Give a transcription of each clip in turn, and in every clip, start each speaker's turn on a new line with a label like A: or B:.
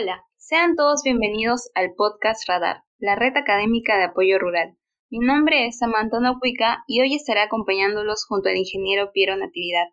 A: Hola, sean todos bienvenidos al podcast Radar, la red académica de apoyo rural. Mi nombre es Samantha Nocuica y hoy estaré acompañándolos junto al ingeniero Piero Natividad,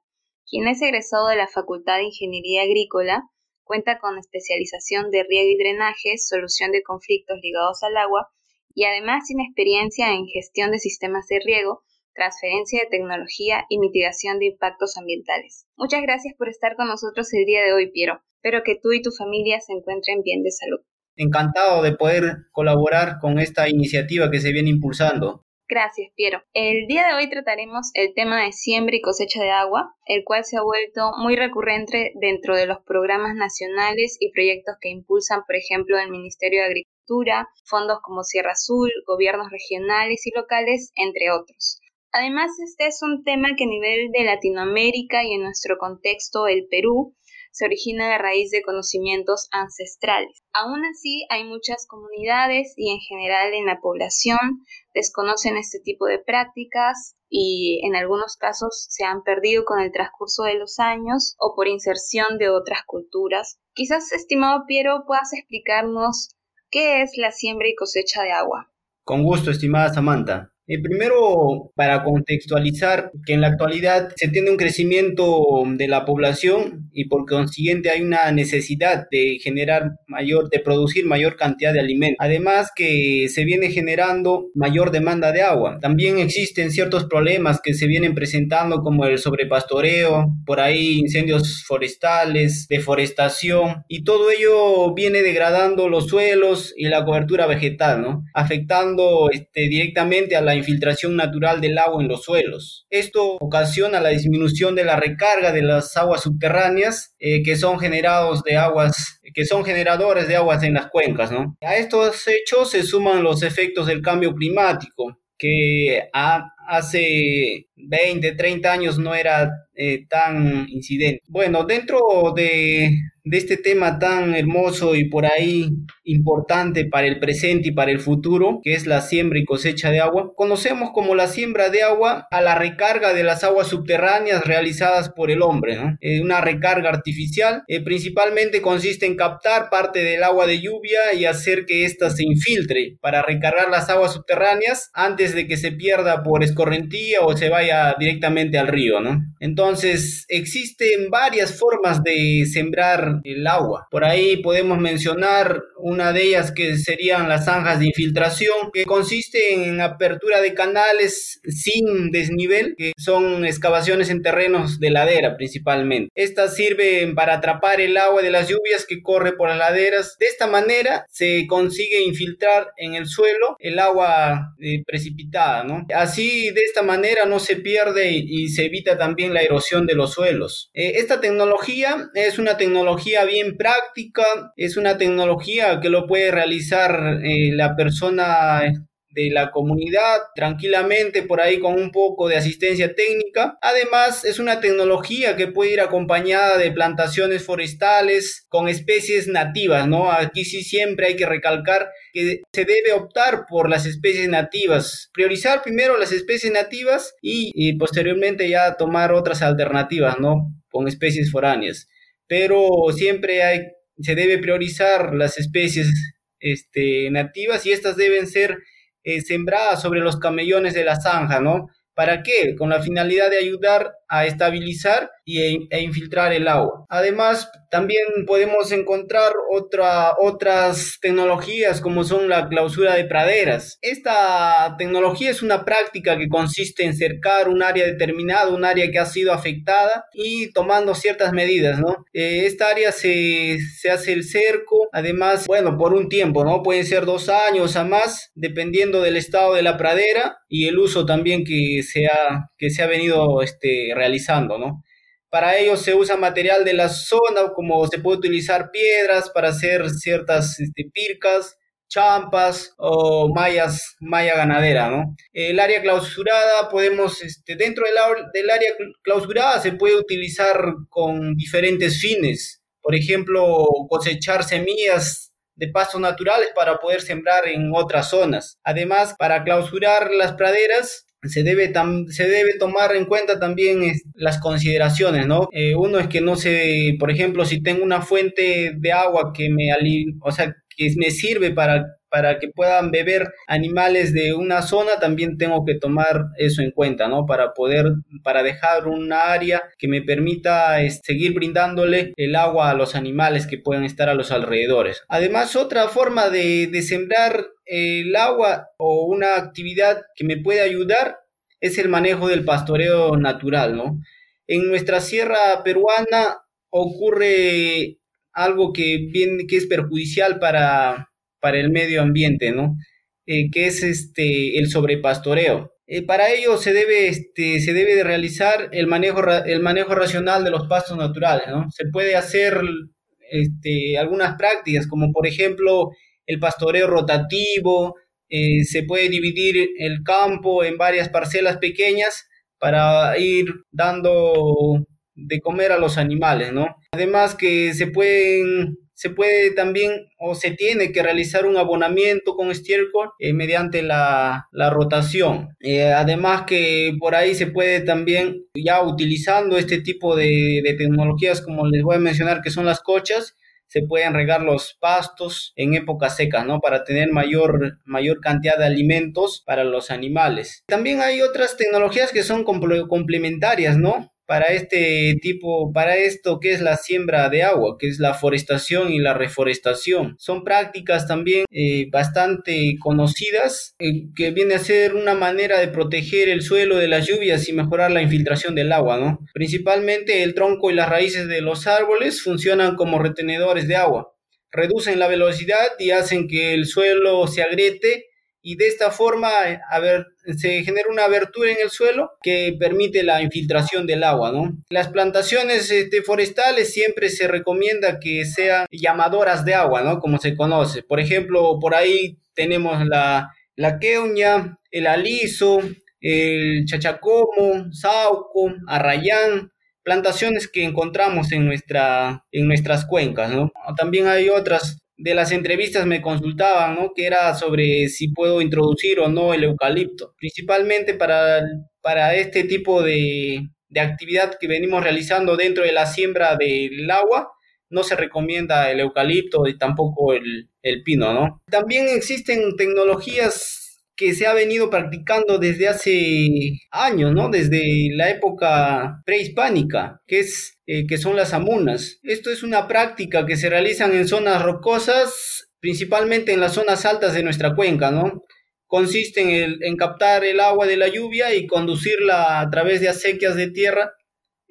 A: quien es egresado de la Facultad de Ingeniería Agrícola, cuenta con especialización de riego y drenaje, solución de conflictos ligados al agua y además tiene experiencia en gestión de sistemas de riego, transferencia de tecnología y mitigación de impactos ambientales. Muchas gracias por estar con nosotros el día de hoy, Piero. Espero que tú y tu familia se encuentren bien de salud.
B: Encantado de poder colaborar con esta iniciativa que se viene impulsando.
A: Gracias, Piero. El día de hoy trataremos el tema de siembra y cosecha de agua, el cual se ha vuelto muy recurrente dentro de los programas nacionales y proyectos que impulsan, por ejemplo, el Ministerio de Agricultura fondos como Sierra Azul, gobiernos regionales y locales, entre otros. Además, este es un tema que a nivel de Latinoamérica y en nuestro contexto, el Perú, se origina de raíz de conocimientos ancestrales. Aún así, hay muchas comunidades y en general en la población desconocen este tipo de prácticas y en algunos casos se han perdido con el transcurso de los años o por inserción de otras culturas. Quizás, estimado Piero, puedas explicarnos ¿Qué es la siembra y cosecha de agua?
B: Con gusto, estimada Samantha. Eh, primero, para contextualizar que en la actualidad se tiene un crecimiento de la población y por consiguiente hay una necesidad de generar mayor, de producir mayor cantidad de alimentos. Además que se viene generando mayor demanda de agua. También existen ciertos problemas que se vienen presentando como el sobrepastoreo, por ahí incendios forestales, deforestación y todo ello viene degradando los suelos y la cobertura vegetal, ¿no? Afectando este, directamente a la infiltración natural del agua en los suelos. Esto ocasiona la disminución de la recarga de las aguas subterráneas eh, que son generados de aguas que son generadores de aguas en las cuencas, ¿no? A estos hechos se suman los efectos del cambio climático que hace 20, 30 años no era eh, tan incidente. Bueno, dentro de de este tema tan hermoso y por ahí importante para el presente y para el futuro, que es la siembra y cosecha de agua. Conocemos como la siembra de agua a la recarga de las aguas subterráneas realizadas por el hombre, ¿no? Eh, una recarga artificial, eh, principalmente consiste en captar parte del agua de lluvia y hacer que ésta se infiltre para recargar las aguas subterráneas antes de que se pierda por escorrentía o se vaya directamente al río, ¿no? Entonces, existen varias formas de sembrar el agua. Por ahí podemos mencionar una de ellas que serían las zanjas de infiltración, que consiste en apertura de canales sin desnivel, que son excavaciones en terrenos de ladera principalmente. Estas sirven para atrapar el agua de las lluvias que corre por las laderas. De esta manera se consigue infiltrar en el suelo el agua eh, precipitada, ¿no? Así, de esta manera no se pierde y, se evita también la erosión de los suelos. Eh, esta tecnología es una tecnología bien práctica, es una tecnología que lo puede realizar eh, la persona de la comunidad tranquilamente por ahí con un poco de asistencia técnica. Además, es una tecnología que puede ir acompañada de plantaciones forestales con especies nativas, ¿no? Aquí sí siempre hay que recalcar que se debe optar por las especies nativas, priorizar primero las especies nativas y, y posteriormente ya tomar otras alternativas, ¿no? Con especies foráneas pero siempre hay, se debe priorizar las especies este, nativas y estas deben ser eh, sembradas sobre los camellones de la zanja, ¿no? ¿Para qué? Con la finalidad de ayudar a estabilizar y, e infiltrar el agua. Además, también podemos encontrar otra, otras tecnologías como son la clausura de praderas. Esta tecnología es una práctica que consiste en cercar un área determinada, un área que ha sido afectada y tomando ciertas medidas, ¿no? Eh, esta área se, se hace el cerco, además, bueno, por un tiempo, ¿no? Pueden ser dos años a más, dependiendo del estado de la pradera y el uso también que se ha, que se ha venido este, realizando, ¿no? Para ello se usa material de la zona, como se puede utilizar piedras para hacer ciertas este, pircas, champas o mallas, malla ganadera, ¿no? El área clausurada podemos, este, dentro del, del área clausurada se puede utilizar con diferentes fines. Por ejemplo, cosechar semillas de pastos naturales para poder sembrar en otras zonas. Además, para clausurar las praderas, se debe, se debe tomar en cuenta también las consideraciones, ¿no? Eh, uno es que no sé, por ejemplo, si tengo una fuente de agua que me, o sea, que me sirve para para que puedan beber animales de una zona, también tengo que tomar eso en cuenta, ¿no? Para poder, para dejar una área que me permita seguir brindándole el agua a los animales que pueden estar a los alrededores. Además, otra forma de, de sembrar el agua o una actividad que me puede ayudar es el manejo del pastoreo natural, ¿no? En nuestra sierra peruana ocurre algo que, que es perjudicial para, para el medio ambiente, ¿no? Eh, que es este, el sobrepastoreo. Eh, para ello se debe, este, se debe de realizar el manejo, el manejo racional de los pastos naturales, ¿no? Se puede hacer este, algunas prácticas, como por ejemplo el pastoreo rotativo, eh, se puede dividir el campo en varias parcelas pequeñas para ir dando de comer a los animales, ¿no? Además que se pueden se puede también o se tiene que realizar un abonamiento con estiércol eh, mediante la, rotación. Eh, además que por ahí se puede también, ya utilizando este tipo de, tecnologías como les voy a mencionar que son las cochas, se pueden regar los pastos en épocas secas, ¿no? Para tener mayor, mayor cantidad de alimentos para los animales. También hay otras tecnologías que son complementarias, ¿no? Para este tipo, para esto que es la siembra de agua, que es la forestación y la reforestación. Son prácticas también eh, bastante conocidas, eh, que viene a ser una manera de proteger el suelo de las lluvias y mejorar la infiltración del agua, ¿no? Principalmente el tronco y las raíces de los árboles funcionan como retenedores de agua. Reducen la velocidad y hacen que el suelo se agriete y de esta forma a ver, se genera una abertura en el suelo que permite la infiltración del agua. ¿no? Las plantaciones este, forestales siempre se recomienda que sean llamadoras de agua, ¿no? como se conoce. Por ejemplo, por ahí tenemos la, la queuña, el aliso, el chachacomo, sauco, arrayán, plantaciones que encontramos en, nuestra, en nuestras cuencas. ¿no? También hay otras de las entrevistas me consultaban, ¿no? Que era sobre si puedo introducir o no el eucalipto, principalmente para, para este tipo de, de actividad que venimos realizando dentro de la siembra del agua, no se recomienda el eucalipto y tampoco el, el pino, ¿no? También existen tecnologías que se ha venido practicando desde hace años, ¿no? Desde la época prehispánica, que es eh, que son las amunas. Esto es una práctica que se realizan en zonas rocosas, principalmente en las zonas altas de nuestra cuenca, ¿no? Consiste en, captar el agua de la lluvia y conducirla a través de acequias de tierra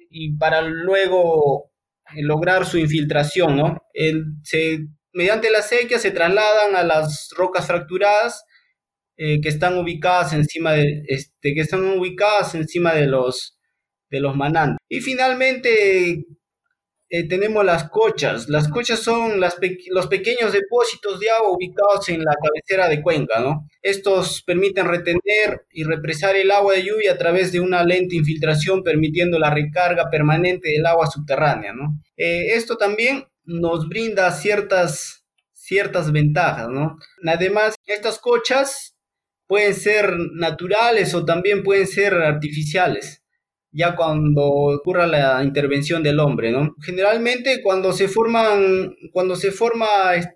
B: y para luego eh, lograr su infiltración, ¿no? se, mediante la acequia se trasladan a las rocas fracturadas eh, que están ubicadas encima de este que están ubicadas encima de los de los manantes. Y finalmente eh, tenemos las cochas. Las cochas son los pequeños depósitos de agua ubicados en la cabecera de cuenca no estos permiten retener y represar el agua de lluvia a través de una lente infiltración permitiendo la recarga permanente del agua subterránea no eh, esto también nos brinda ciertas ciertas ventajas no además estas cochas pueden ser naturales o también pueden ser artificiales, ya cuando ocurra la intervención del hombre, ¿no? Generalmente cuando se forman, cuando se forma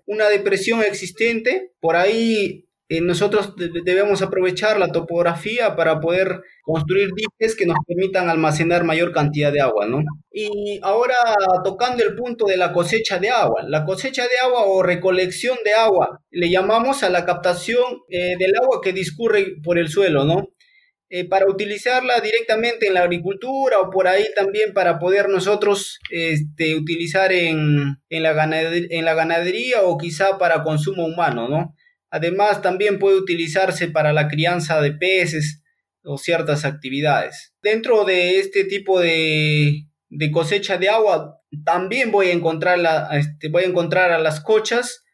B: una depresión existente, por ahí eh, nosotros debemos aprovechar la topografía para poder construir diques que nos permitan almacenar mayor cantidad de agua, ¿no? Y ahora tocando el punto de la cosecha de agua, la cosecha de agua o recolección de agua, le llamamos a la captación eh, del agua que discurre por el suelo, ¿no? Eh, para utilizarla directamente en la agricultura o por ahí también para poder nosotros este, utilizar en, la en la ganadería o quizá para consumo humano, ¿no? Además, también puede utilizarse para la crianza de peces o ciertas actividades. Dentro de este tipo de, cosecha de agua, también voy a encontrar, este, voy a las cochas,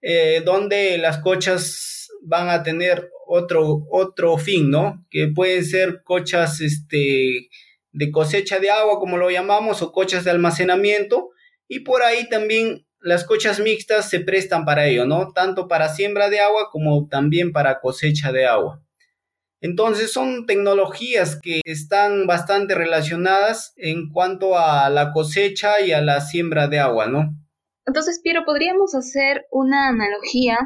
B: eh, donde las cochas van a tener otro, otro fin, ¿no? Que pueden ser cochas este, de cosecha de agua, como lo llamamos, o cochas de almacenamiento, y por ahí también las cochas mixtas se prestan para ello, ¿no? Tanto para siembra de agua como también para cosecha de agua. Entonces son tecnologías que están bastante relacionadas en cuanto a la cosecha y a la siembra de agua, ¿no?
A: Entonces, Piero, podríamos hacer una analogía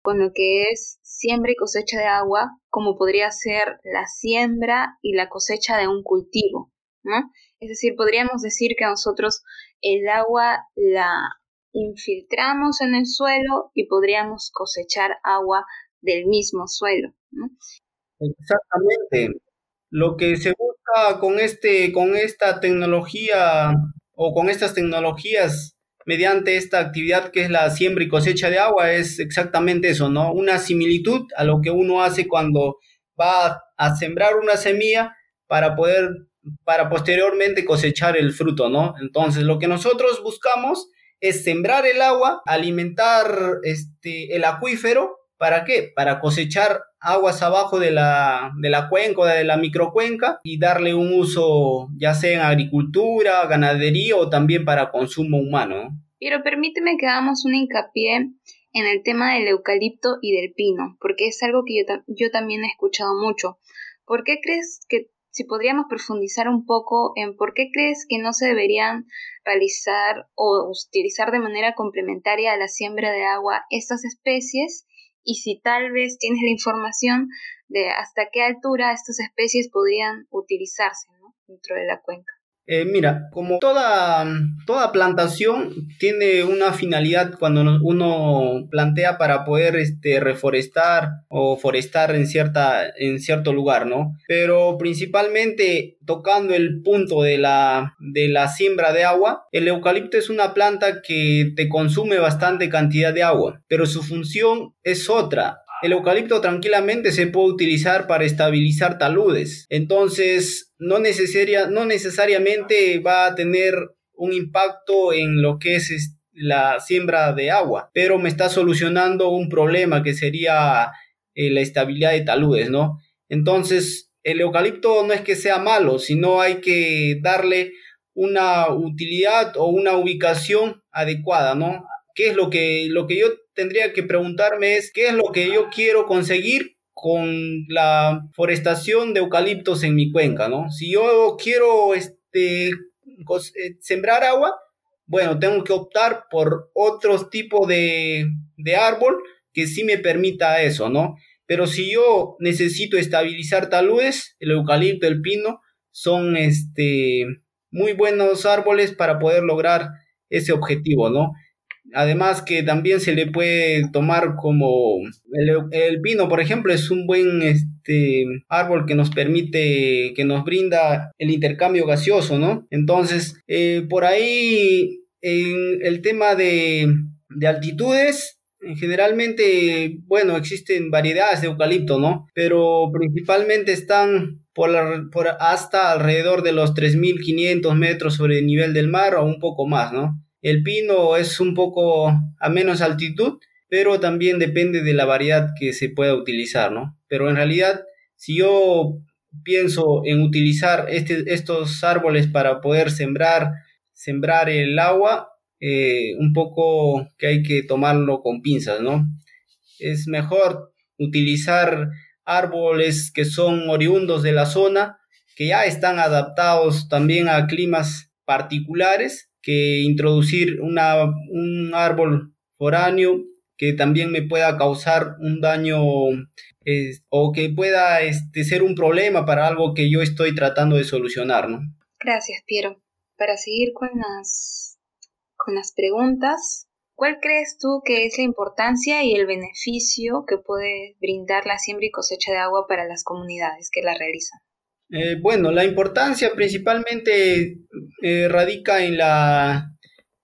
A: con lo que es siembra y cosecha de agua, como podría ser la siembra y la cosecha de un cultivo, ¿no? Es decir, podríamos decir que nosotros el agua la infiltramos en el suelo y podríamos cosechar agua del mismo suelo. ¿no?
B: Exactamente. Lo que se busca con este, con esta tecnología o con estas tecnologías mediante esta actividad que es la siembra y cosecha de agua es exactamente eso, ¿no? Una similitud a lo que uno hace cuando va a sembrar una semilla para poder, para posteriormente cosechar el fruto, ¿no? Entonces, lo que nosotros buscamos es sembrar el agua, alimentar este, el acuífero ¿Para qué? Para cosechar aguas abajo de la, de la cuenca o de la microcuenca y darle un uso ya sea en agricultura, ganadería o también para consumo humano.
A: Pero permíteme que hagamos un hincapié en el tema del eucalipto y del pino, porque es algo que yo, yo también he escuchado mucho. ¿Por qué crees que si podríamos profundizar un poco en por qué crees que no se deberían realizar o utilizar de manera complementaria a la siembra de agua estas especies y si tal vez tienes la información de hasta qué altura estas especies podrían utilizarse dentro de la cuenca.
B: Eh, mira, como toda, toda plantación tiene una finalidad cuando uno plantea para poder este, reforestar o forestar en, cierta, en cierto lugar, ¿no? Pero principalmente tocando el punto de la, de la siembra de agua, el eucalipto es una planta que te consume bastante cantidad de agua, pero su función es otra. El eucalipto tranquilamente se puede utilizar para estabilizar taludes. Entonces, no, necesaria, no necesariamente va a tener un impacto en lo que es la siembra de agua, pero me está solucionando un problema que sería eh, la estabilidad de taludes, ¿no? Entonces, el eucalipto no es que sea malo, sino hay que darle una utilidad o una ubicación adecuada, ¿no? ¿Qué es lo que, lo que yo tendría que preguntarme es qué es lo que yo quiero conseguir con la forestación de eucaliptos en mi cuenca, ¿no? Si yo quiero este, eh, sembrar agua, bueno, tengo que optar por otro tipo de, de árbol que sí me permita eso, ¿no? Pero si yo necesito estabilizar taludes, el eucalipto, el pino, son este, muy buenos árboles para poder lograr ese objetivo, ¿no? Además que también se le puede tomar como el, pino, por ejemplo, es un buen este, árbol que nos permite, que nos brinda el intercambio gaseoso, ¿no? Entonces, eh, por ahí, en el tema de, de altitudes, generalmente, bueno, existen variedades de eucalipto, ¿no? Pero principalmente están por, por hasta alrededor de los 3.500 metros sobre el nivel del mar o un poco más, ¿no? El pino es un poco a menos altitud, pero también depende de la variedad que se pueda utilizar, ¿no? Pero en realidad, si yo pienso en utilizar este, estos árboles para poder sembrar, sembrar el agua, eh, un poco que hay que tomarlo con pinzas, ¿no? Es mejor utilizar árboles que son oriundos de la zona, que ya están adaptados también a climas particulares que introducir una, un árbol foráneo que también me pueda causar un daño o que pueda este, ser un problema para algo que yo estoy tratando de solucionar, ¿no?
A: Gracias, Piero. Para seguir con las, con las preguntas, ¿cuál crees tú que es la importancia y el beneficio que puede brindar la siembra y cosecha de agua para las comunidades que la realizan?
B: Eh, bueno, la importancia principalmente eh, radica en la,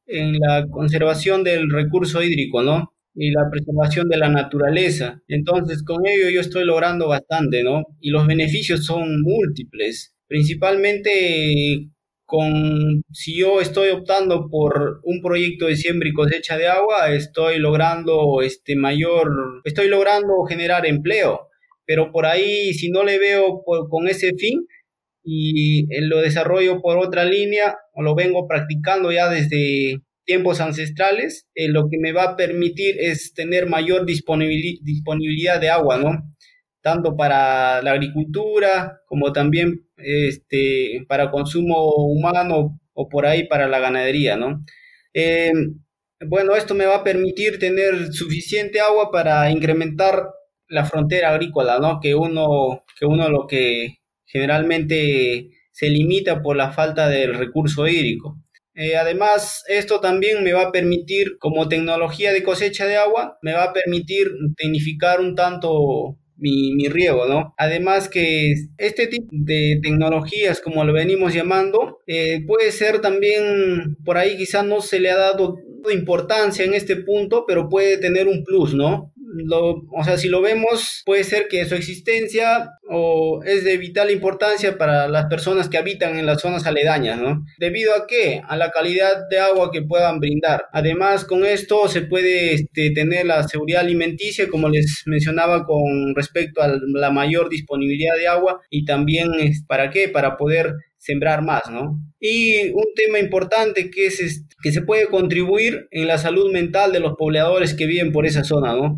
B: en la conservación del recurso hídrico, ¿no? Y la preservación de la naturaleza. Entonces, con ello yo estoy logrando bastante, ¿no? Y los beneficios son múltiples. Principalmente con si yo estoy optando por un proyecto de siembra y cosecha de agua, estoy logrando este mayor, estoy logrando generar empleo pero por ahí si no le veo con ese fin y lo desarrollo por otra línea o lo vengo practicando ya desde tiempos ancestrales, eh, lo que me va a permitir es tener mayor disponibilidad de agua, ¿no? tanto para la agricultura como también este, para consumo humano o por ahí para la ganadería, ¿no? Eh, bueno, esto me va a permitir tener suficiente agua para incrementar la frontera agrícola, ¿no? Que uno, que uno lo que generalmente se limita por la falta del recurso hídrico. Eh, además, esto también me va a permitir, como tecnología de cosecha de agua, me va a permitir tecnificar un tanto mi, mi, riego, ¿no? Además que este tipo de tecnologías, como lo venimos llamando, eh, puede ser también, por ahí quizás no se le ha dado importancia en este punto, pero puede tener un plus, ¿no? Lo, o sea, si lo vemos, puede ser que su existencia o es de vital importancia para las personas que habitan en las zonas aledañas, ¿no? ¿Debido a qué? A la calidad de agua que puedan brindar. Además, con esto se puede este, tener la seguridad alimenticia, como les mencionaba, con respecto a la mayor disponibilidad de agua y también, ¿para qué? Para poder sembrar más, ¿no? Y un tema importante que es que se puede contribuir en la salud mental de los pobladores que viven por esa zona, ¿no?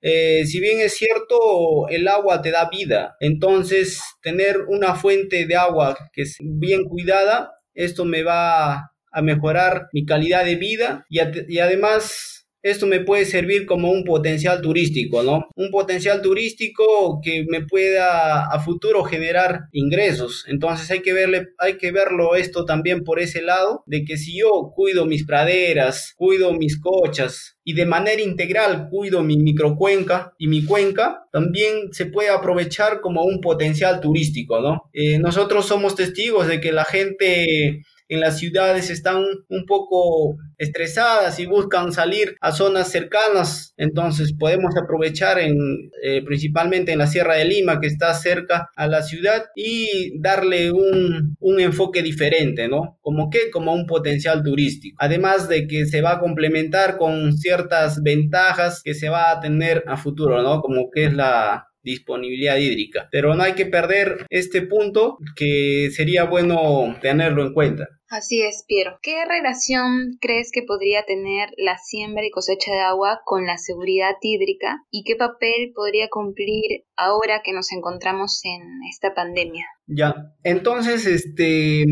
B: Eh, si bien es cierto, el agua te da vida, entonces tener una fuente de agua que es bien cuidada, esto me va a mejorar mi calidad de vida y, y además esto me puede servir como un potencial turístico, ¿no? Un potencial turístico que me pueda a futuro generar ingresos. Entonces hay que verle, hay que verlo esto también por ese lado, de que si yo cuido mis praderas, cuido mis cochas, y de manera integral cuido mi microcuenca y mi cuenca, también se puede aprovechar como un potencial turístico, ¿no? Eh, nosotros somos testigos de que la gente en las ciudades están un poco estresadas y buscan salir a zonas cercanas, entonces podemos aprovechar en, eh, principalmente en la Sierra de Lima que está cerca a la ciudad y darle un, un enfoque diferente, ¿no? Como que como un potencial turístico. Además de que se va a complementar con ciertas ventajas que se va a tener a futuro, ¿no? Como que es la, disponibilidad hídrica. Pero no hay que perder este punto que sería bueno tenerlo en cuenta.
A: Así es, Piero. ¿Qué relación crees que podría tener la siembra y cosecha de agua con la seguridad hídrica y qué papel podría cumplir ahora que nos encontramos en esta pandemia?
B: Ya, entonces, este,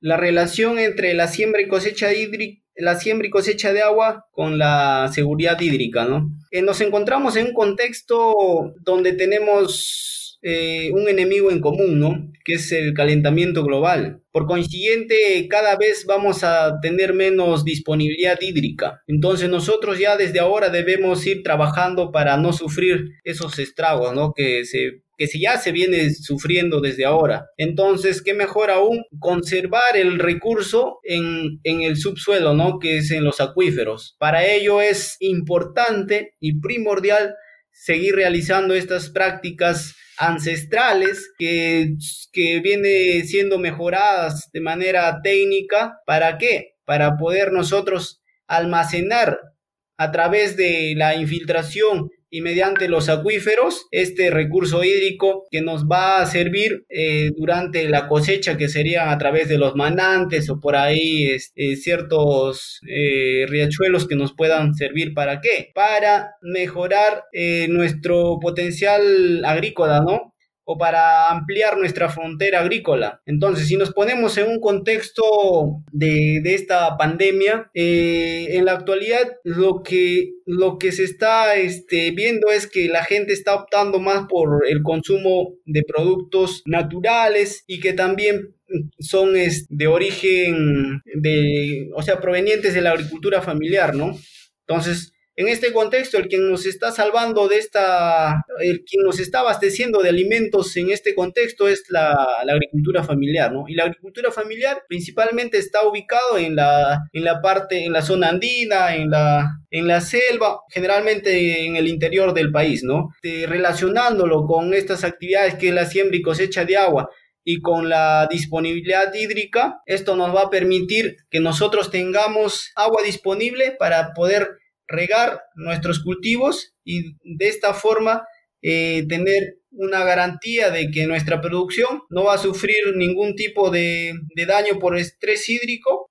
B: la relación entre la siembra y cosecha hídrica la siembra y cosecha de agua con la seguridad hídrica, ¿no? Eh, nos encontramos en un contexto donde tenemos eh, un enemigo en común, ¿no? Que es el calentamiento global. Por consiguiente, cada vez vamos a tener menos disponibilidad hídrica. Entonces nosotros ya desde ahora debemos ir trabajando para no sufrir esos estragos, ¿no? Que se que si ya se viene sufriendo desde ahora. Entonces, qué mejor aún conservar el recurso en, en el subsuelo, ¿no? Que es en los acuíferos. Para ello es importante y primordial seguir realizando estas prácticas ancestrales que, que viene siendo mejoradas de manera técnica. ¿Para qué? Para poder nosotros almacenar a través de la infiltración y mediante los acuíferos este recurso hídrico que nos va a servir eh, durante la cosecha que sería a través de los manantes o por ahí este, ciertos eh, riachuelos que nos puedan servir para qué para mejorar eh, nuestro potencial agrícola no o para ampliar nuestra frontera agrícola. Entonces, si nos ponemos en un contexto de, esta pandemia, eh, en la actualidad lo que, lo que se está este, viendo es que la gente está optando más por el consumo de productos naturales y que también son de origen de, o sea, provenientes de la agricultura familiar, ¿no? Entonces, en este contexto, el quien nos está salvando de esta, el quien nos está abasteciendo de alimentos en este contexto es la, agricultura familiar, ¿no? Y la agricultura familiar principalmente está ubicado en la, en la parte, en la zona andina, en la, en la selva, generalmente en el interior del país, ¿no? relacionándolo con estas actividades que es la siembra y cosecha de agua, y con la disponibilidad hídrica, esto nos va a permitir que nosotros tengamos agua disponible para poder regar nuestros cultivos y de esta forma eh, tener una garantía de que nuestra producción no va a sufrir ningún tipo de, daño por estrés hídrico.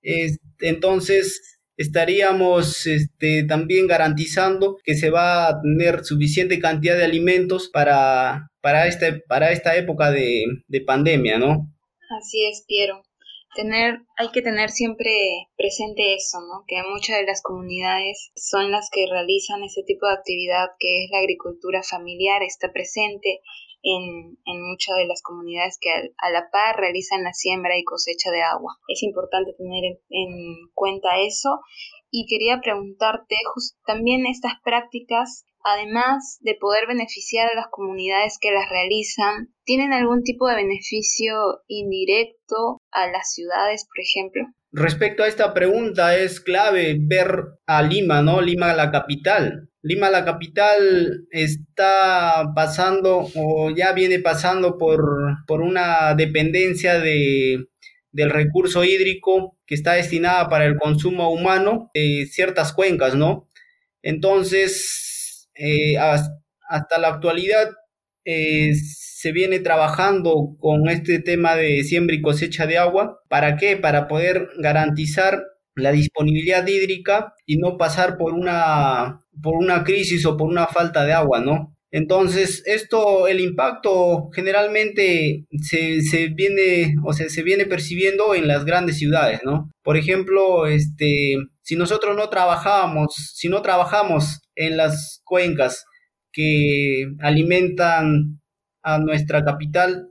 B: entonces, estaríamos este, también garantizando que se va a tener suficiente cantidad de alimentos para, para, este, para esta época de, de pandemia, ¿no?
A: Así es, Piero. Tener, hay que tener siempre presente eso, ¿no? Que muchas de las comunidades son las que realizan ese tipo de actividad que es la agricultura familiar, está presente en, en muchas de las comunidades que a, la par realizan la siembra y cosecha de agua. Es importante tener en, cuenta eso y quería preguntarte también estas prácticas además de poder beneficiar a las comunidades que las realizan, ¿tienen algún tipo de beneficio indirecto a las ciudades, por ejemplo?
B: Respecto a esta pregunta, es clave ver a Lima, ¿no? Lima, la capital. Lima, la capital, está pasando o ya viene pasando por, por una dependencia de, del recurso hídrico que está destinada para el consumo humano de ciertas cuencas, ¿no? Entonces, eh, hasta la actualidad eh, se viene trabajando con este tema de siembra y cosecha de agua. ¿Para qué? Para poder garantizar la disponibilidad hídrica y no pasar por una, por una crisis o por una falta de agua, ¿no? Entonces, esto, el impacto generalmente se, se, viene, o sea, se viene percibiendo en las grandes ciudades, ¿no? Por ejemplo, este, si nosotros no trabajamos, si no trabajamos en las cuencas que alimentan a nuestra capital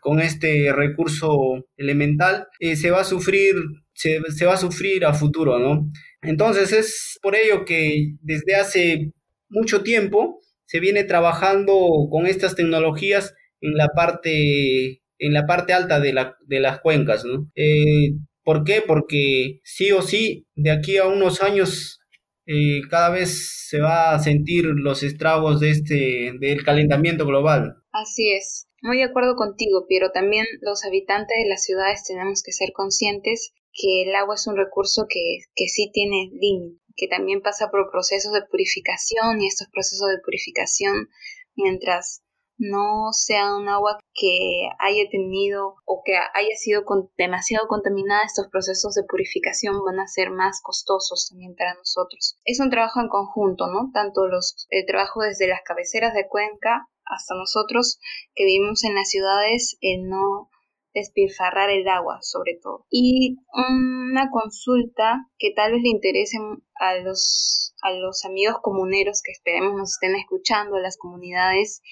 B: con este recurso elemental, eh, se va a sufrir se, va a sufrir a futuro, ¿no? Entonces es por ello que desde hace mucho tiempo se viene trabajando con estas tecnologías en la parte, en la parte alta de, la, de las cuencas, ¿no? Eh, ¿Por qué? Porque sí o sí, de aquí a unos años, eh, cada vez se va a sentir los estragos de este, del calentamiento global.
A: Así es. Muy de acuerdo contigo, pero también los habitantes de las ciudades tenemos que ser conscientes que el agua es un recurso que, que sí tiene límite, que también pasa por procesos de purificación y estos procesos de purificación, mientras no sea un agua que haya tenido o que haya sido demasiado contaminada, estos procesos de purificación van a ser más costosos también para nosotros. Es un trabajo en conjunto, ¿no? Tanto los, el trabajo desde las cabeceras de cuenca hasta nosotros que vivimos en las ciudades, el no despilfarrar el agua sobre todo. Y una consulta que tal vez le interese a los, a los amigos comuneros que esperemos nos estén escuchando, a las comunidades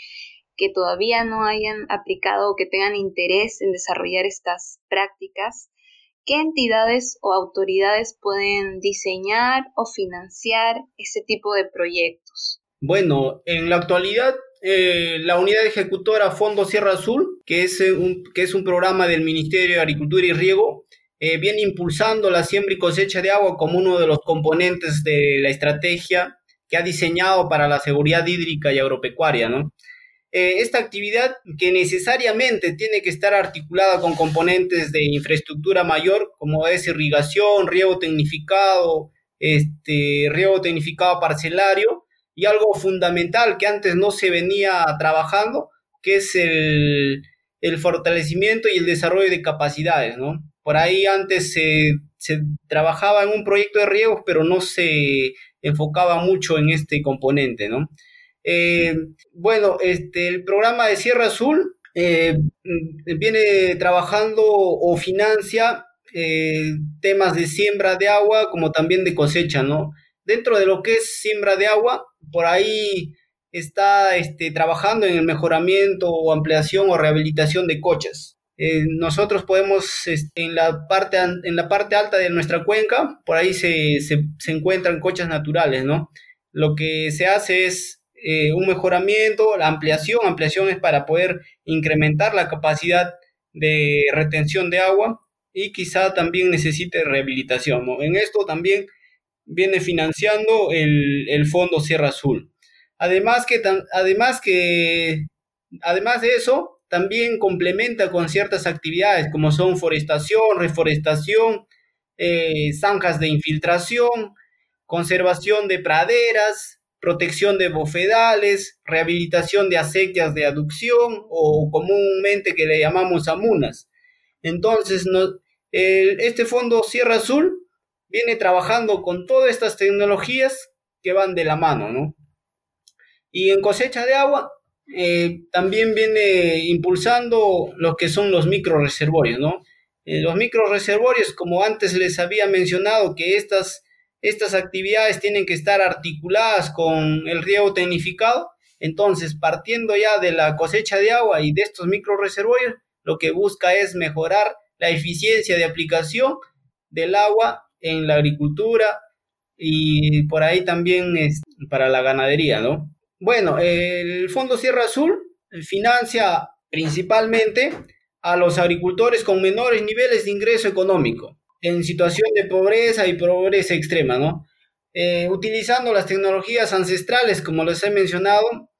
A: que todavía no hayan aplicado o que tengan interés en desarrollar estas prácticas, ¿qué entidades o autoridades pueden diseñar o financiar este tipo de proyectos?
B: Bueno, en la actualidad eh, la unidad ejecutora Fondo Sierra Azul, que es, eh, un, que es un programa del Ministerio de Agricultura y Riego, eh, viene impulsando la siembra y cosecha de agua como uno de los componentes de la estrategia que ha diseñado para la seguridad hídrica y agropecuaria, esta actividad que necesariamente tiene que estar articulada con componentes de infraestructura mayor, como es irrigación, riego tecnificado, este, riego tecnificado parcelario, y algo fundamental que antes no se venía trabajando, que es el, fortalecimiento y el desarrollo de capacidades, ¿no? Por ahí antes se, trabajaba en un proyecto de riegos, pero no se enfocaba mucho en este componente, ¿no? Eh, bueno, este, el programa de Sierra Azul eh, viene trabajando o financia eh, temas de siembra de agua como también de cosecha, ¿no? Dentro de lo que es siembra de agua, por ahí está este, trabajando en el mejoramiento o ampliación o rehabilitación de coches. Nosotros podemos, este, en, la parte, en la parte alta de nuestra cuenca, por ahí se, encuentran coches naturales, ¿no? Lo que se hace es eh, un mejoramiento, la ampliación, ampliación es para poder incrementar la capacidad de retención de agua y quizá también necesite rehabilitación. En esto también viene financiando el, Fondo Sierra Azul. Además que, además que, además de eso, también complementa con ciertas actividades como son forestación, reforestación, eh, zanjas de infiltración, conservación de praderas, protección de bofedales, rehabilitación de acequias de aducción o comúnmente que le llamamos amunas. Entonces, este fondo Sierra Azul viene trabajando con todas estas tecnologías que van de la mano, ¿no? Y en cosecha de agua eh, también viene impulsando lo que son los micro reservorios, ¿no? Eh, los micro reservorios, como antes les había mencionado, que estas, estas actividades tienen que estar articuladas con el riego tecnificado, entonces partiendo ya de la cosecha de agua y de estos micro reservorios, lo que busca es mejorar la eficiencia de aplicación del agua en la agricultura y por ahí también es para la ganadería, ¿no? Bueno, el Fondo Sierra Azul financia principalmente a los agricultores con menores niveles de ingreso económico en situación de pobreza y pobreza extrema, ¿no? Eh, utilizando las tecnologías ancestrales, como les he mencionado,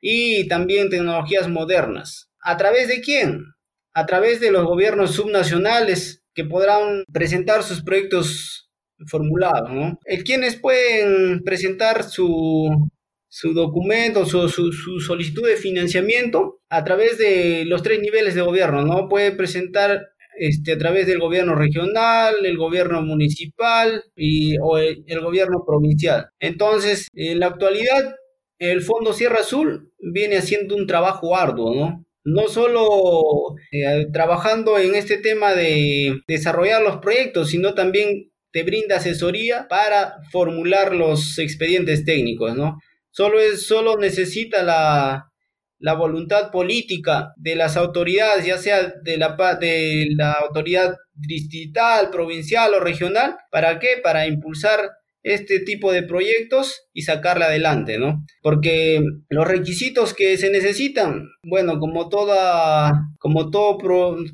B: y también tecnologías modernas. ¿A través de quién? A través de los gobiernos subnacionales que podrán presentar sus proyectos formulados, ¿no? Quienes pueden presentar su su documento, su, su, solicitud de financiamiento a través de los tres niveles de gobierno, ¿no? Puede presentar este, a través del gobierno regional, el gobierno municipal y, o el, gobierno provincial. Entonces, en la actualidad, el Fondo Sierra Azul viene haciendo un trabajo arduo, ¿no? No solo eh, trabajando en este tema de desarrollar los proyectos, sino también te brinda asesoría para formular los expedientes técnicos, ¿no? Solo, es, solo necesita la, la voluntad política de las autoridades, ya sea de la, de la autoridad distrital, provincial o regional. ¿Para qué? Para impulsar este tipo de proyectos y sacarla adelante, ¿no? Porque los requisitos que se necesitan, bueno, como toda, como todo,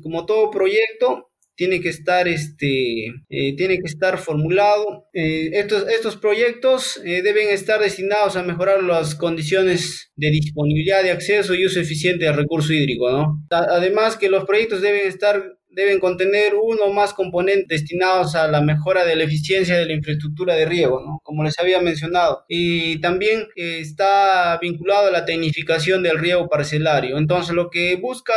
B: como todo proyecto, tiene que estar, este, eh, tiene que estar formulado. Eh, estos, estos proyectos eh, deben estar destinados a mejorar las condiciones de disponibilidad de acceso y uso eficiente del recurso hídrico, ¿no? Además que los proyectos deben estar deben contener uno o más componentes destinados a la mejora de la eficiencia de la infraestructura de riego, ¿no? como les había mencionado. Y también está vinculado a la tecnificación del riego parcelario. Entonces, lo que busca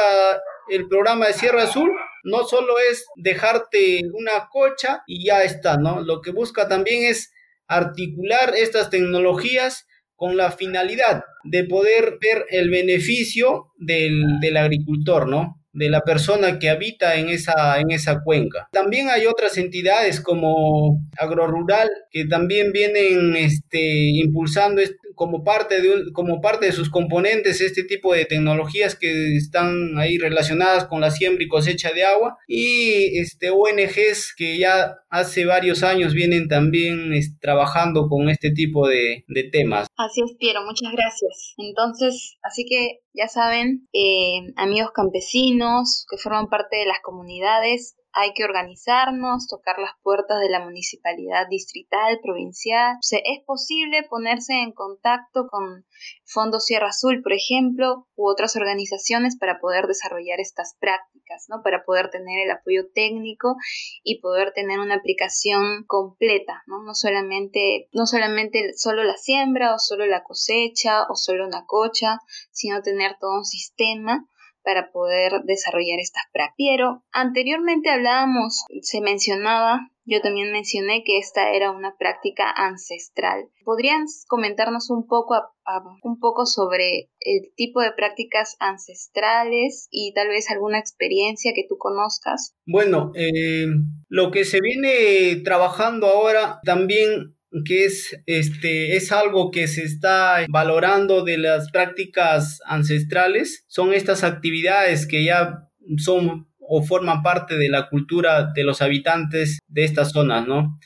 B: el programa de Sierra Azul no solo es dejarte una cocha y ya está, ¿no? Lo que busca también es articular estas tecnologías con la finalidad de poder ver el beneficio del, del agricultor, ¿no? de la persona que habita en esa, en esa cuenca. También hay otras entidades como AgroRural que también vienen este, impulsando como parte, de, como parte de sus componentes este tipo de tecnologías que están ahí relacionadas con la siembra y cosecha de agua y este, ONGs que ya hace varios años vienen también trabajando con este tipo de, de temas.
A: Así es, Piero, muchas gracias. Entonces, así que ya saben, eh, amigos campesinos que forman parte de las comunidades, hay que organizarnos, tocar las puertas de la municipalidad distrital, provincial. O sea, es posible ponerse en contacto con Fondo Sierra Azul, por ejemplo, u otras organizaciones para poder desarrollar estas prácticas, ¿no? Para poder tener el apoyo técnico y poder tener una aplicación completa, ¿no? No solamente, no solamente solo la siembra o solo la cosecha o solo una cocha, sino tener todo un sistema para poder desarrollar estas prácticas. Pero anteriormente hablábamos, se mencionaba, yo también mencioné que esta era una práctica ancestral. ¿Podrían comentarnos un poco, un poco sobre el tipo de prácticas ancestrales y tal vez alguna experiencia que tú conozcas?
B: Bueno, eh, lo que se viene trabajando ahora también que es, este, es algo que se está valorando de las prácticas ancestrales, son estas actividades que ya son o forman parte de la cultura de los habitantes de estas zonas, ¿no?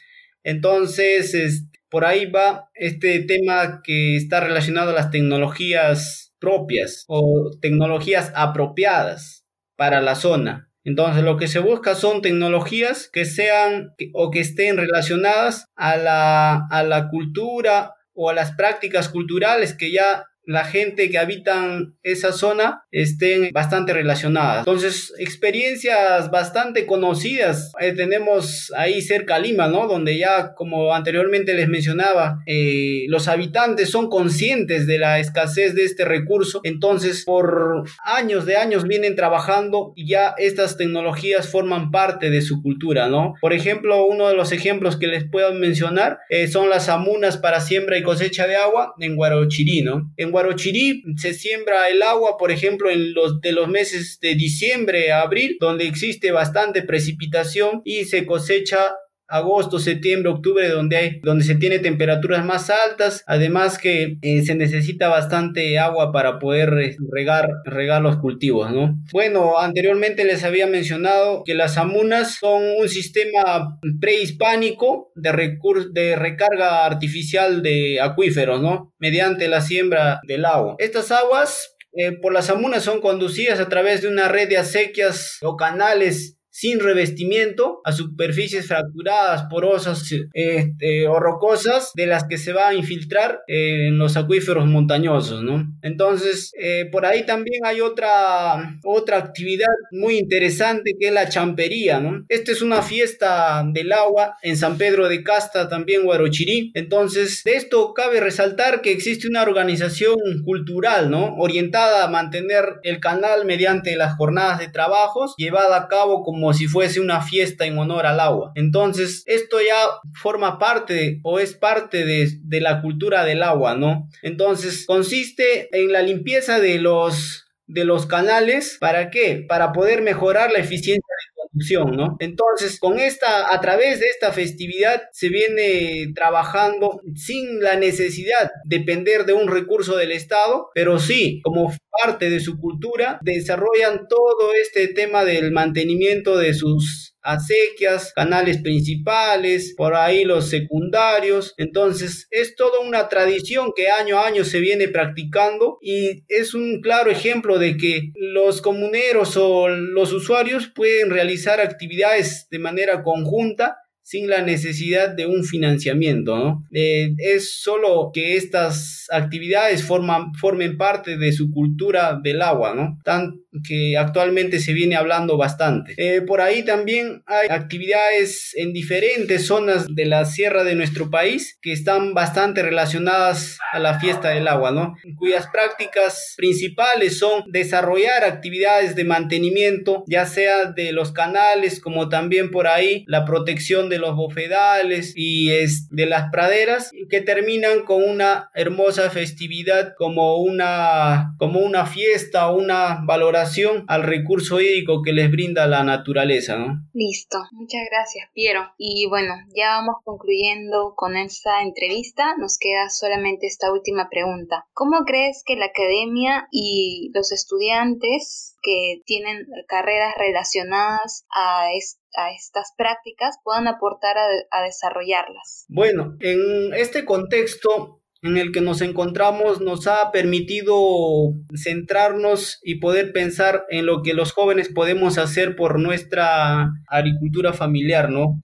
B: Entonces, por ahí va este tema que está relacionado a las tecnologías propias o tecnologías apropiadas para la zona. Entonces lo que se busca son tecnologías que sean o que estén relacionadas a la, a la cultura o a las prácticas culturales que ya la gente que habitan esa zona estén bastante relacionadas. Entonces, experiencias bastante conocidas. Eh, tenemos ahí cerca Lima, ¿no? Donde ya, como anteriormente les mencionaba, eh, los habitantes son conscientes de la escasez de este recurso. Entonces, por años de años vienen trabajando y ya estas tecnologías forman parte de su cultura, ¿no? Por ejemplo, uno de los ejemplos que les puedo mencionar eh, son las amunas para siembra y cosecha de agua en Guarochirí, ¿no? En Guarochirí se siembra el agua, por ejemplo, en los de los meses de diciembre a abril, donde existe bastante precipitación y se cosecha agosto, septiembre, octubre, donde hay, donde se tiene temperaturas más altas, además que eh, se necesita bastante agua para poder eh, regar, regar los cultivos, ¿no? Bueno, anteriormente les había mencionado que las amunas son un sistema prehispánico de, de recarga artificial de acuíferos, ¿no? Mediante la siembra del agua. Estas aguas eh, por las amunas son conducidas a través de una red de acequias o canales sin revestimiento a superficies fracturadas, porosas este, o rocosas de las que se va a infiltrar en los acuíferos montañosos, ¿no? Entonces, eh, por ahí también hay otra, otra actividad muy interesante que es la champería, ¿no? Esta es una fiesta del agua en San Pedro de Casta, también Guarochirí. Entonces, de esto cabe resaltar que existe una organización cultural, ¿no? Orientada a mantener el canal mediante las jornadas de trabajos llevada a cabo como como si fuese una fiesta en honor al agua. Entonces, esto ya forma parte o es parte de, de la cultura del agua, ¿no? Entonces, consiste en la limpieza de los de los canales, ¿para qué? Para poder mejorar la eficiencia Entonces, con esta, a través de esta festividad se viene trabajando sin la necesidad de depender de un recurso del Estado, pero sí, como parte de su cultura, desarrollan todo este tema del mantenimiento de sus acequias, canales principales, por ahí los secundarios. Entonces es toda una tradición que año a año se viene practicando y es un claro ejemplo de que los comuneros o los usuarios pueden realizar actividades de manera conjunta sin la necesidad de un financiamiento, ¿no? Eh, es solo que estas actividades forman, formen parte de su cultura del agua, ¿no? Tan que actualmente se viene hablando bastante. Eh, por ahí también hay actividades en diferentes zonas de la sierra de nuestro país que están bastante relacionadas a la fiesta del agua, ¿no? Cuyas prácticas principales son desarrollar actividades de mantenimiento, ya sea de los canales como también por ahí la protección de de los bofedales y es de las praderas que terminan con una hermosa festividad como una como una fiesta o una valoración al recurso hídrico que les brinda la naturaleza, ¿no?
A: Listo, muchas gracias, Piero. Y bueno, ya vamos concluyendo con esta entrevista, nos queda solamente esta última pregunta. ¿Cómo crees que la academia y los estudiantes que tienen carreras relacionadas a, a estas prácticas puedan aportar a, desarrollarlas.
B: Bueno, en este contexto en el que nos encontramos nos ha permitido centrarnos y poder pensar en lo que los jóvenes podemos hacer por nuestra agricultura familiar, ¿no?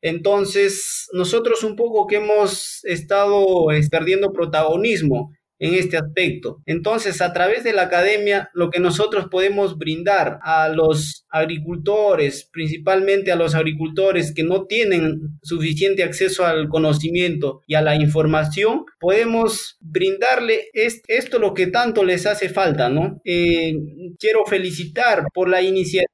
B: Entonces, nosotros un poco que hemos estado perdiendo protagonismo en este aspecto. Entonces, a través de la academia, lo que nosotros podemos brindar a los agricultores, principalmente a los agricultores que no tienen suficiente acceso al conocimiento y a la información, podemos brindarle esto lo que tanto les hace falta, ¿no? Eh, quiero felicitar por la iniciativa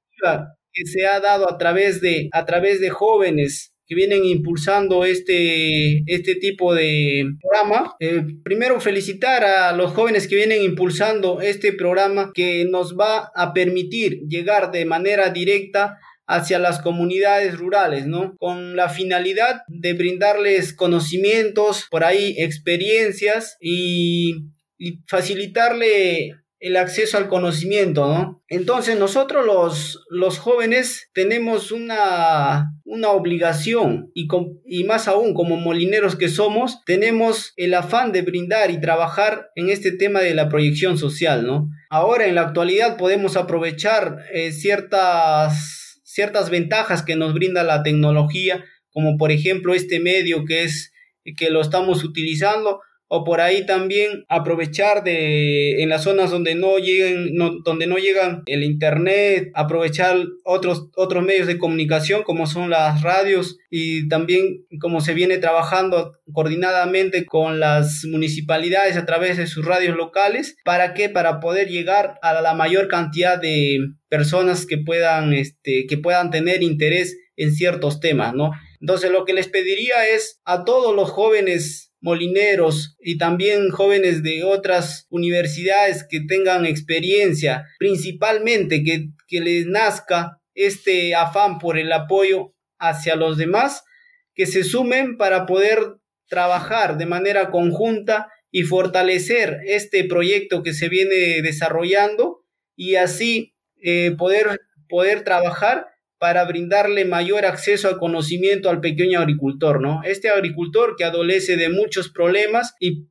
B: que se ha dado a través de, a través de jóvenes que vienen impulsando este, este tipo de programa. Eh, primero felicitar a los jóvenes que vienen impulsando este programa que nos va a permitir llegar de manera directa hacia las comunidades rurales, ¿no? Con la finalidad de brindarles conocimientos, por ahí experiencias y, y facilitarle el acceso al conocimiento, ¿no? Entonces nosotros los, los jóvenes tenemos una, una obligación y, y más aún como molineros que somos, tenemos el afán de brindar y trabajar en este tema de la proyección social, ¿no? Ahora en la actualidad podemos aprovechar eh, ciertas, ciertas ventajas que nos brinda la tecnología, como por ejemplo este medio que es que lo estamos utilizando o por ahí también aprovechar de en las zonas donde no lleguen donde no llegan el internet aprovechar otros otros medios de comunicación como son las radios y también como se viene trabajando coordinadamente con las municipalidades a través de sus radios locales. Para qué para poder llegar a la mayor cantidad de personas que puedan este que puedan tener interés en ciertos temas no entonces lo que les pediría es a todos los jóvenes molineros y también jóvenes de otras universidades que tengan experiencia, principalmente que, que les nazca este afán por el apoyo hacia los demás, que se sumen para poder trabajar de manera conjunta y fortalecer este proyecto que se viene desarrollando y así eh, poder, poder trabajar para brindarle mayor acceso al conocimiento al pequeño agricultor, ¿no? Este agricultor que adolece de muchos problemas y,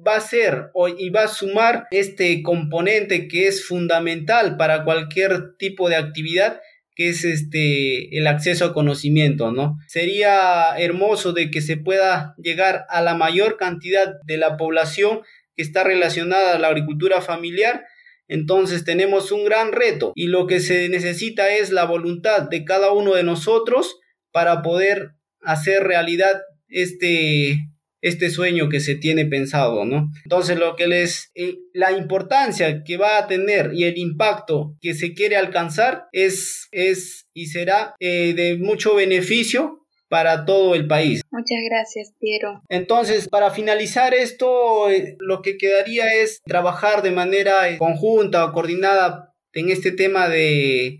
B: va a ser o, y va a sumar este componente que es fundamental para cualquier tipo de actividad que es este el acceso al conocimiento, ¿no? Sería hermoso de que se pueda llegar a la mayor cantidad de la población que está relacionada a la agricultura familiar entonces tenemos un gran reto y lo que se necesita es la voluntad de cada uno de nosotros para poder hacer realidad este, este sueño que se tiene pensado, ¿no? Entonces lo que les, eh, la importancia que va a tener y el impacto que se quiere alcanzar es, es y será eh, de mucho beneficio para todo el país.
A: Muchas gracias, Piero.
B: Entonces, para finalizar esto, eh, lo que quedaría es trabajar de manera eh, conjunta o coordinada en este tema de,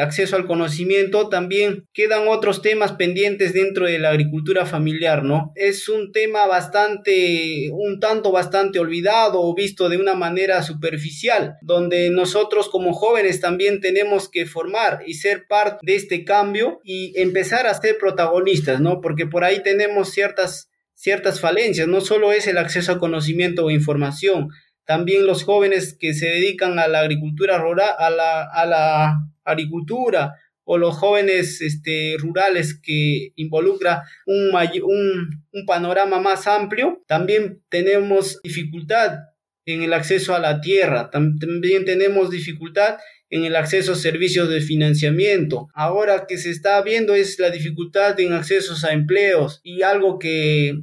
B: acceso al conocimiento, también quedan otros temas pendientes dentro de la agricultura familiar, ¿no? Es un tema bastante, un tanto bastante olvidado o visto de una manera superficial, donde nosotros como jóvenes también tenemos que formar y ser parte de este cambio y empezar a ser protagonistas, ¿no? Porque por ahí tenemos ciertas ciertas falencias, no solo es el acceso a conocimiento o información, también los jóvenes que se dedican a la agricultura rural, a la, a la agricultura o los jóvenes este, rurales que involucra un, un, un panorama más amplio, también tenemos dificultad en el acceso a la tierra, también tenemos dificultad en el acceso a servicios de financiamiento. Ahora que se está viendo es la dificultad en accesos a empleos y algo que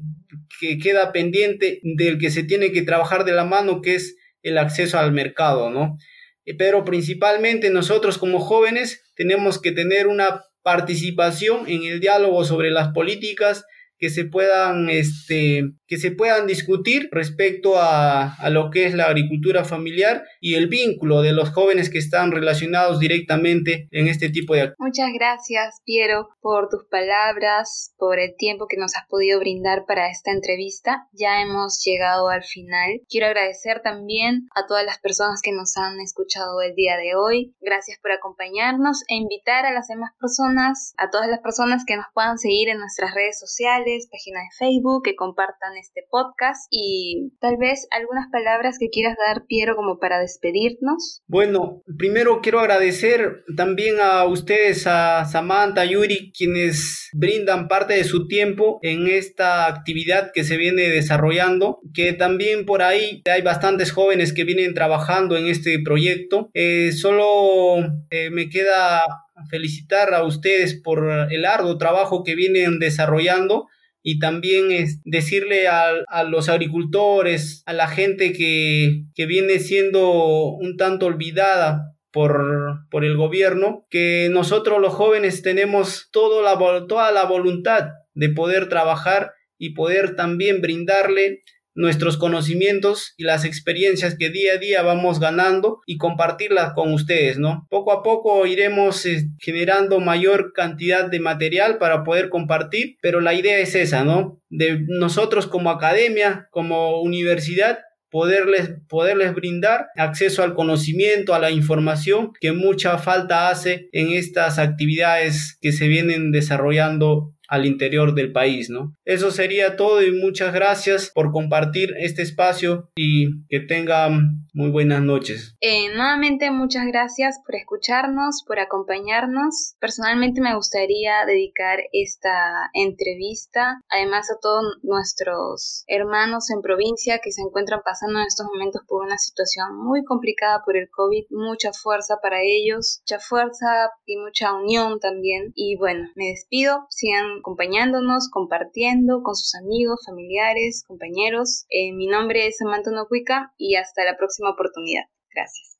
B: que queda pendiente del que se tiene que trabajar de la mano, que es el acceso al mercado, ¿no? Eh, pero principalmente nosotros como jóvenes tenemos que tener una participación en el diálogo sobre las políticas que se puedan, este, que se puedan discutir respecto a, a, lo que es la agricultura familiar y el vínculo de los jóvenes que están relacionados directamente en este tipo de
A: Muchas gracias, Piero, por tus palabras, por el tiempo que nos has podido brindar para esta entrevista. Ya hemos llegado al final. Quiero agradecer también a todas las personas que nos han escuchado el día de hoy. Gracias por acompañarnos e invitar a las demás personas, a todas las personas que nos puedan seguir en nuestras redes sociales página de Facebook, que compartan este podcast y tal vez algunas palabras que quieras dar, Piero, como para despedirnos.
B: Bueno, primero quiero agradecer también a ustedes, a Samantha, Yuri, quienes brindan parte de su tiempo en esta actividad que se viene desarrollando, que también por ahí hay bastantes jóvenes que vienen trabajando en este proyecto. Eh, solo eh, me queda felicitar a ustedes por el arduo trabajo que vienen desarrollando y también es decirle a, los agricultores, a la gente que, que viene siendo un tanto olvidada por, por, el gobierno, que nosotros los jóvenes tenemos todo la, toda la voluntad de poder trabajar y poder también brindarle nuestros conocimientos y las experiencias que día a día vamos ganando y compartirlas con ustedes, ¿no? Poco a poco iremos eh, generando mayor cantidad de material para poder compartir, pero la idea es esa, ¿no? De nosotros como academia, como universidad, poderles, poderles brindar acceso al conocimiento, a la información que mucha falta hace en estas actividades que se vienen desarrollando al interior del país, ¿no? Eso sería todo y muchas gracias por compartir este espacio y que tengan muy buenas noches.
A: Eh, nuevamente muchas gracias por escucharnos, por acompañarnos. Personalmente me gustaría dedicar esta entrevista, además a todos nuestros hermanos en provincia que se encuentran pasando en estos momentos por una situación muy complicada por el COVID. Mucha fuerza para ellos, mucha fuerza y mucha unión también. Y bueno, me despido. Sigan acompañándonos, compartiendo con sus amigos, familiares, compañeros. Eh, mi nombre es Samantha Nocuica y hasta la próxima oportunidad. Gracias.